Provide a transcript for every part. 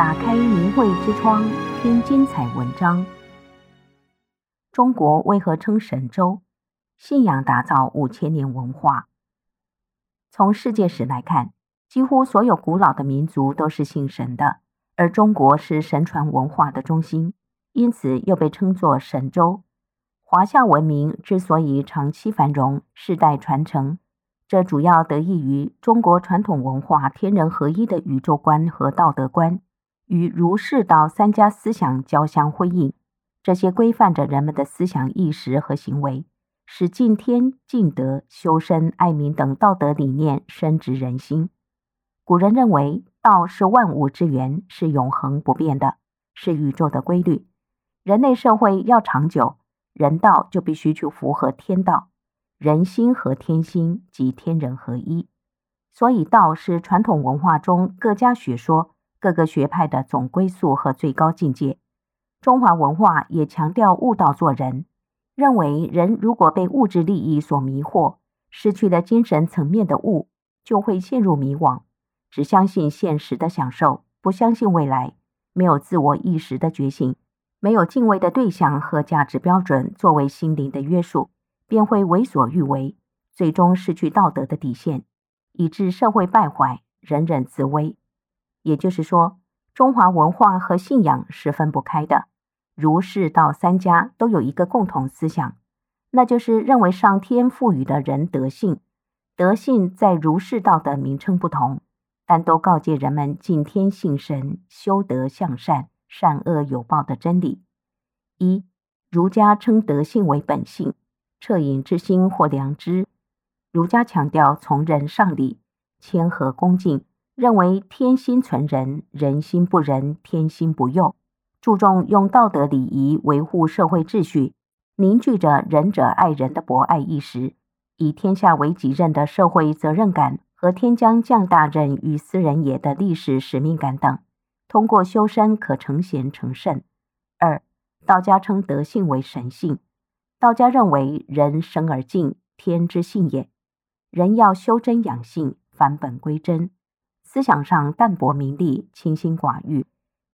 打开明慧之窗，听精彩文章。中国为何称神州？信仰打造五千年文化。从世界史来看，几乎所有古老的民族都是信神的，而中国是神传文化的中心，因此又被称作神州。华夏文明之所以长期繁荣、世代传承，这主要得益于中国传统文化天人合一的宇宙观和道德观，与儒释道三家思想交相辉映。这些规范着人们的思想意识和行为。使敬天、敬德、修身、爱民等道德理念深植人心。古人认为，道是万物之源，是永恒不变的，是宇宙的规律。人类社会要长久，人道就必须去符合天道，人心和天心即天人合一。所以，道是传统文化中各家学说、各个学派的总归宿和最高境界。中华文化也强调悟道做人。认为人如果被物质利益所迷惑，失去了精神层面的悟，就会陷入迷惘，只相信现实的享受，不相信未来，没有自我意识的觉醒，没有敬畏的对象和价值标准作为心灵的约束，便会为所欲为，最终失去道德的底线，以致社会败坏，人人自危。也就是说，中华文化和信仰是分不开的。儒释道三家都有一个共同思想，那就是认为上天赋予的人德性，德性在儒释道的名称不同，但都告诫人们敬天信神、修德向善、善恶有报的真理。一、儒家称德性为本性、恻隐之心或良知。儒家强调从人上礼、谦和恭敬，认为天心存人，人心不仁，天心不佑。注重用道德礼仪维护社会秩序，凝聚着仁者爱人的博爱意识，以天下为己任的社会责任感和天将降大任于斯人也的历史使命感等，通过修身可成贤成圣。二，道家称德性为神性，道家认为人生而敬，天之性也，人要修真养性，返本归真，思想上淡泊名利，清心寡欲。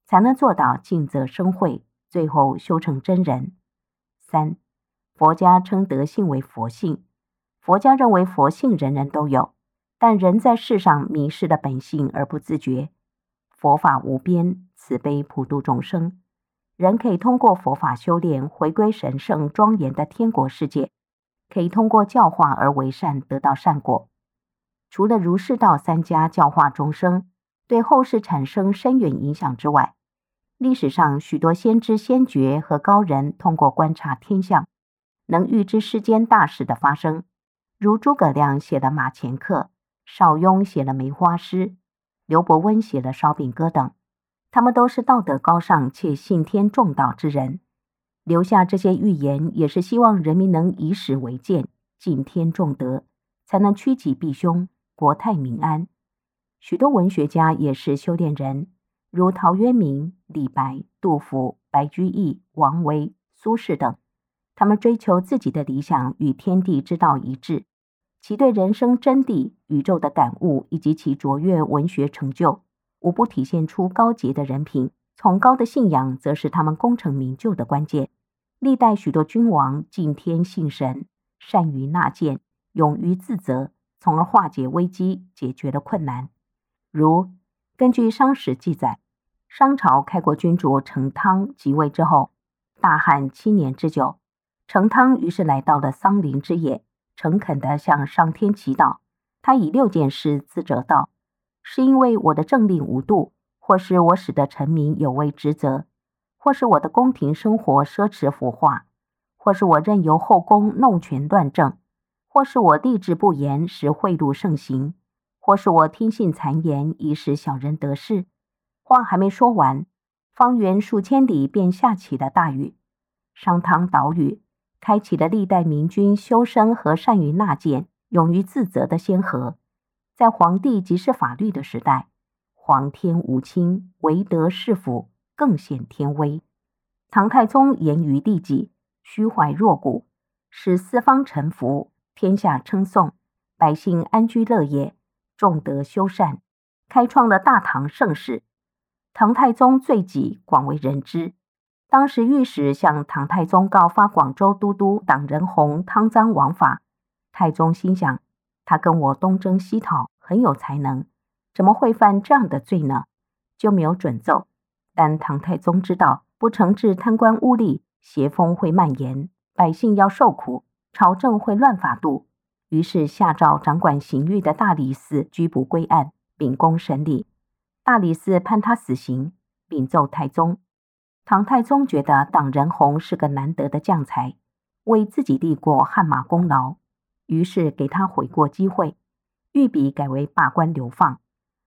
才能做到尽责生慧，最后修成真人。三，佛家称德性为佛性。佛家认为佛性人人都有，但人在世上迷失了本性而不自觉。佛法无边，慈悲普度众生，人可以通过佛法修炼，回归神圣庄严的天国世界，可以通过教化而为善，得到善果。除了儒释道三家教化众生，对后世产生深远影响之外，历史上许多先知先觉和高人通过观察天象，能预知世间大事的发生。如诸葛亮写了《马前课》，邵雍写了《梅花诗》，刘伯温写了《烧饼歌》等。他们都是道德高尚且信天重道之人，留下这些预言，也是希望人民能以史为鉴，敬天重德，才能趋吉避凶，国泰民安。许多文学家也是修炼人。如陶渊明、李白、杜甫、白居易、王维、苏轼等，他们追求自己的理想与天地之道一致，其对人生真谛、宇宙的感悟以及其卓越文学成就，无不体现出高洁的人品。崇高的信仰，则是他们功成名就的关键。历代许多君王敬天信神，善于纳谏，勇于自责，从而化解危机，解决了困难。如根据商史记载。商朝开国君主成汤即位之后，大旱七年之久。成汤于是来到了桑林之野，诚恳地向上天祈祷。他以六件事自责道：“是因为我的政令无度，或是我使得臣民有违职责，或是我的宫廷生活奢侈腐化，或是我任由后宫弄权乱政，或是我吏治不严，使贿赂盛行，或是我听信谗言，以使小人得势。”话还没说完，方圆数千里便下起了大雨。商汤祷雨，开启了历代明君修身和善于纳谏、勇于自责的先河。在皇帝即是法律的时代，皇天无亲，唯德是辅，更显天威。唐太宗严于律己，虚怀若谷，使四方臣服，天下称颂，百姓安居乐业，重德修善，开创了大唐盛世。唐太宗罪己广为人知。当时御史向唐太宗告发广州都督党仁洪贪赃枉法，太宗心想，他跟我东征西讨，很有才能，怎么会犯这样的罪呢？就没有准奏。但唐太宗知道，不惩治贪官污吏，邪风会蔓延，百姓要受苦，朝政会乱法度。于是下诏掌管刑狱的大理寺拘捕归案，秉公审理。大理寺判他死刑，禀奏太宗。唐太宗觉得党仁洪是个难得的将才，为自己立过汗马功劳，于是给他悔过机会，御笔改为罢官流放。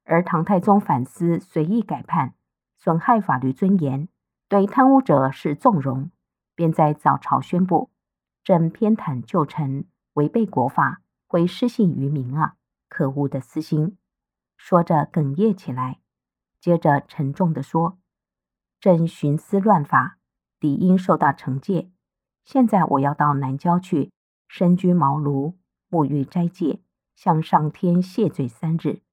而唐太宗反思，随意改判，损害法律尊严，对贪污者是纵容，便在早朝宣布：朕偏袒旧臣。违背国法，会失信于民啊！可恶的私心！说着哽咽起来，接着沉重地说：“朕徇私乱法，理应受到惩戒。现在我要到南郊去，身居茅庐，沐浴斋戒，向上天谢罪三日。”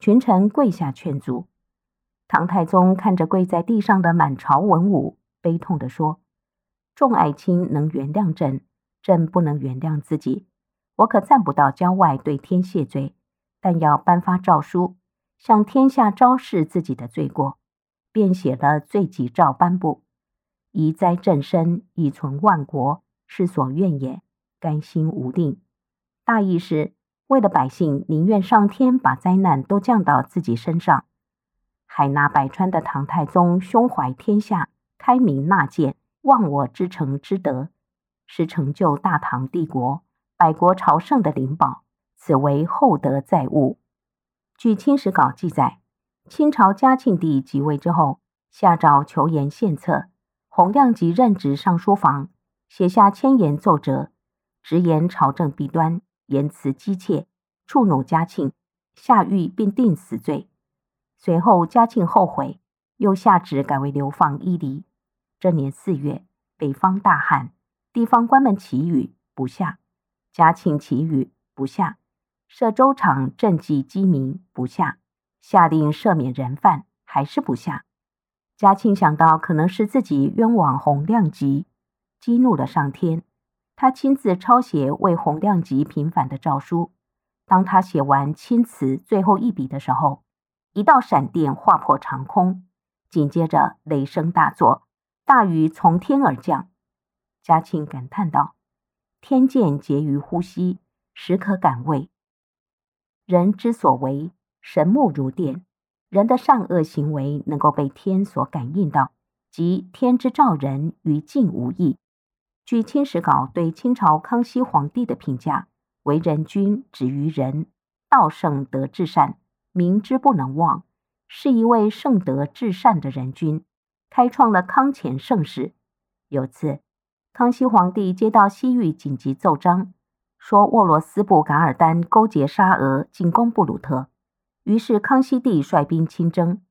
群臣跪下劝阻。唐太宗看着跪在地上的满朝文武，悲痛地说：“众爱卿能原谅朕。”朕不能原谅自己，我可暂不到郊外对天谢罪，但要颁发诏书，向天下昭示自己的罪过，便写了罪己诏颁布。宜灾朕身，以存万国，是所愿也。甘心无令。大意是为了百姓，宁愿上天把灾难都降到自己身上。海纳百川的唐太宗胸怀天下，开明纳谏，忘我之诚之德。是成就大唐帝国、百国朝圣的灵宝，此为厚德载物。据《清史稿》记载，清朝嘉庆帝即位之后，下诏求言献策，洪亮吉任职尚书房，写下千言奏折，直言朝政弊端，言辞激切，触怒嘉庆，下狱并定死罪。随后嘉庆后悔，又下旨改为流放伊犁。这年四月，北方大旱。地方官们祈雨不下，嘉庆祈雨不下，设粥厂赈济饥民不下，下令赦免人犯还是不下。嘉庆想到可能是自己冤枉洪亮吉，激怒了上天，他亲自抄写为洪亮吉平反的诏书。当他写完钦词最后一笔的时候，一道闪电划破长空，紧接着雷声大作，大雨从天而降。嘉庆感叹道：“天剑结于呼吸，实可感畏。人之所为，神目如电，人的善恶行为能够被天所感应到，即天之照人于静无异。”据《清史稿》对清朝康熙皇帝的评价：“为人君，止于仁，道圣德至善，民之不能忘，是一位圣德至善的人君，开创了康乾盛世。”有次。康熙皇帝接到西域紧急奏章，说沃罗斯部噶尔丹勾结沙俄进攻布鲁特，于是康熙帝率兵亲征。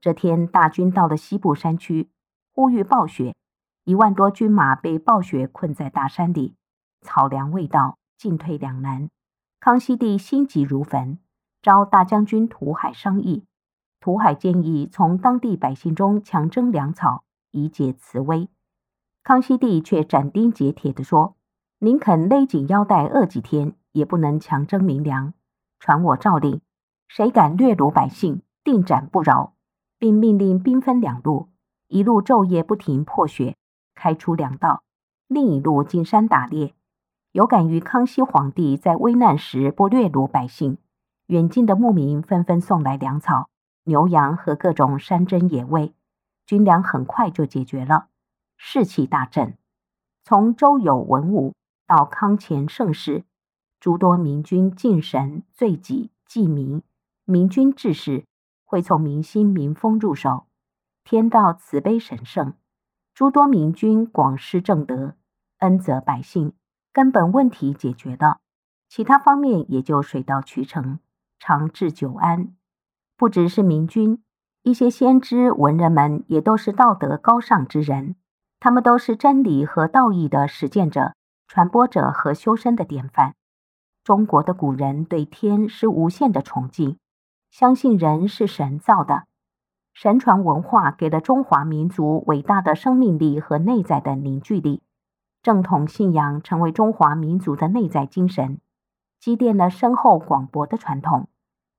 这天，大军到了西部山区，忽遇暴雪，一万多军马被暴雪困在大山里，草粮未到，进退两难。康熙帝心急如焚，召大将军图海商议。图海建议从当地百姓中强征粮草，以解此危。康熙帝却斩钉截铁地说：“宁肯勒紧腰带饿几天，也不能强征民粮。传我诏令，谁敢掠虏百姓，定斩不饶。并命令兵分两路，一路昼夜不停破雪，开出粮道；另一路进山打猎。有感于康熙皇帝在危难时不掠虏百姓，远近的牧民纷纷送来粮草、牛羊和各种山珍野味，军粮很快就解决了。”士气大振，从周有文武到康乾盛世，诸多明君敬神、罪己、济民、明君治世，会从民心民风入手。天道慈悲神圣，诸多明君广施正德，恩泽百姓，根本问题解决了，其他方面也就水到渠成，长治久安。不只是明君，一些先知文人们也都是道德高尚之人。他们都是真理和道义的实践者、传播者和修身的典范。中国的古人对天是无限的崇敬，相信人是神造的。神传文化给了中华民族伟大的生命力和内在的凝聚力，正统信仰成为中华民族的内在精神，积淀了深厚广博的传统。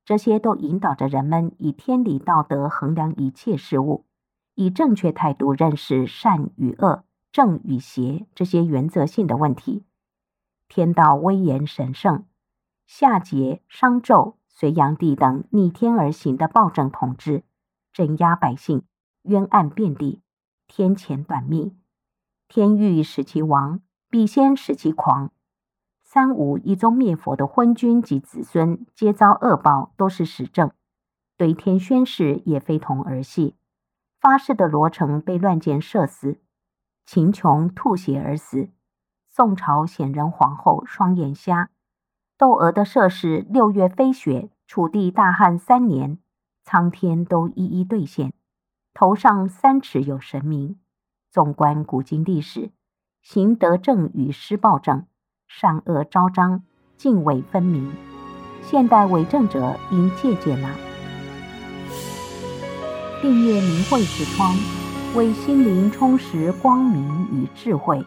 这些都引导着人们以天理道德衡量一切事物，以正确态度认识善与恶、正与邪这些原则性的问题。天道威严神圣，夏桀、商纣、隋炀帝等逆天而行的暴政统治。镇压百姓，冤案遍地，天谴短命。天欲使其亡，必先使其狂。三武一宗灭佛的昏君及子孙，皆遭恶报，都是实证。对天宣誓也非同儿戏。发誓的罗成被乱箭射死，秦琼吐血而死。宋朝显仁皇后双眼瞎。窦娥的射誓六月飞雪，楚地大旱三年。苍天都一一兑现，头上三尺有神明。纵观古今历史，行德正与施暴政，善恶昭彰，泾渭分明。现代伪证者应借鉴了。订阅明慧之窗，为心灵充实光明与智慧。